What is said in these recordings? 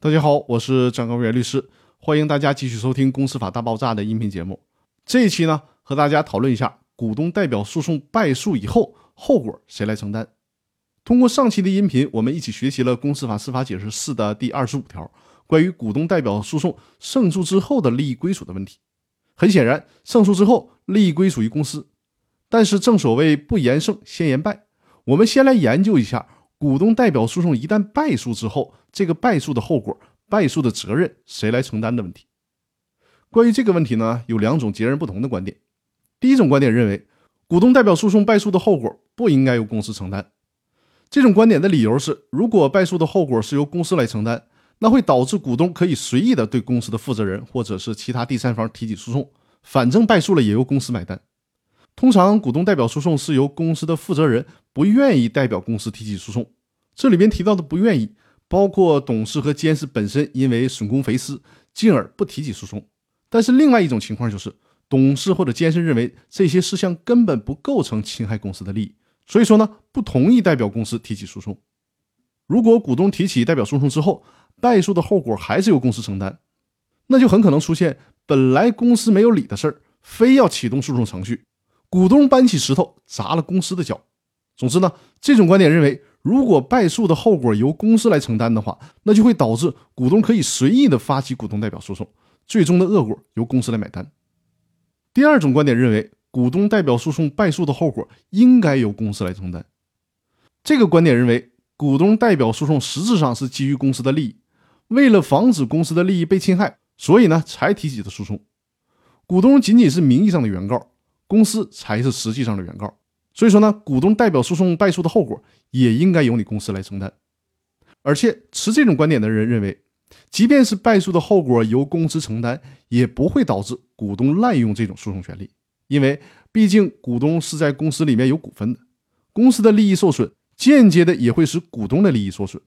大家好，我是张高原律师，欢迎大家继续收听《公司法大爆炸》的音频节目。这一期呢，和大家讨论一下股东代表诉讼败诉以后后果谁来承担。通过上期的音频，我们一起学习了《公司法司法解释四》的第二十五条，关于股东代表诉讼胜诉之后的利益归属的问题。很显然，胜诉之后利益归属于公司，但是正所谓不言胜先言败。我们先来研究一下，股东代表诉讼一旦败诉之后，这个败诉的后果、败诉的责任谁来承担的问题。关于这个问题呢，有两种截然不同的观点。第一种观点认为，股东代表诉讼败诉的后果不应该由公司承担。这种观点的理由是，如果败诉的后果是由公司来承担，那会导致股东可以随意的对公司的负责人或者是其他第三方提起诉讼，反正败诉了也由公司买单。通常，股东代表诉讼是由公司的负责人不愿意代表公司提起诉讼。这里边提到的不愿意，包括董事和监事本身因为损公肥私，进而不提起诉讼。但是，另外一种情况就是，董事或者监事认为这些事项根本不构成侵害公司的利益，所以说呢，不同意代表公司提起诉讼。如果股东提起代表诉讼之后，败诉的后果还是由公司承担，那就很可能出现本来公司没有理的事儿，非要启动诉讼程序。股东搬起石头砸了公司的脚。总之呢，这种观点认为，如果败诉的后果由公司来承担的话，那就会导致股东可以随意的发起股东代表诉讼，最终的恶果由公司来买单。第二种观点认为，股东代表诉讼败诉的后果应该由公司来承担。这个观点认为，股东代表诉讼实质上是基于公司的利益，为了防止公司的利益被侵害，所以呢才提起的诉讼。股东仅仅是名义上的原告。公司才是实际上的原告，所以说呢，股东代表诉讼败诉的后果也应该由你公司来承担。而且持这种观点的人认为，即便是败诉的后果由公司承担，也不会导致股东滥用这种诉讼权利，因为毕竟股东是在公司里面有股份的，公司的利益受损，间接的也会使股东的利益受损。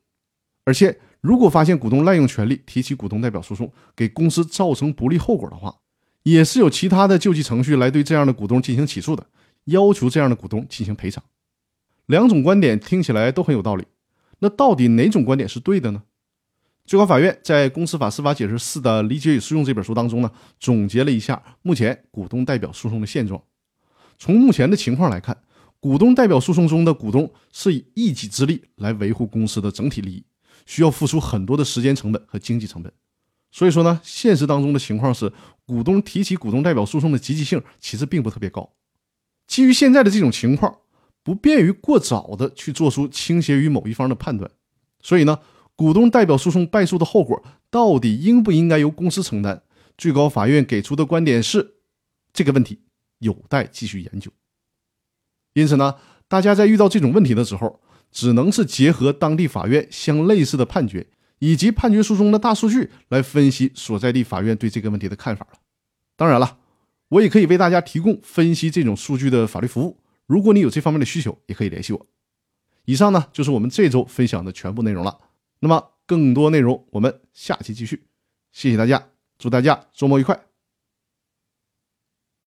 而且如果发现股东滥用权利提起股东代表诉讼，给公司造成不利后果的话，也是有其他的救济程序来对这样的股东进行起诉的，要求这样的股东进行赔偿。两种观点听起来都很有道理，那到底哪种观点是对的呢？最高法院在《公司法司法解释四的理解与适用》这本书当中呢，总结了一下目前股东代表诉讼的现状。从目前的情况来看，股东代表诉讼中的股东是以一己之力来维护公司的整体利益，需要付出很多的时间成本和经济成本。所以说呢，现实当中的情况是，股东提起股东代表诉讼的积极性其实并不特别高。基于现在的这种情况，不便于过早的去做出倾斜于某一方的判断。所以呢，股东代表诉讼败诉的后果到底应不应该由公司承担？最高法院给出的观点是，这个问题有待继续研究。因此呢，大家在遇到这种问题的时候，只能是结合当地法院相类似的判决。以及判决书中的大数据来分析所在地法院对这个问题的看法了。当然了，我也可以为大家提供分析这种数据的法律服务。如果你有这方面的需求，也可以联系我。以上呢就是我们这周分享的全部内容了。那么更多内容我们下期继续。谢谢大家，祝大家周末愉快。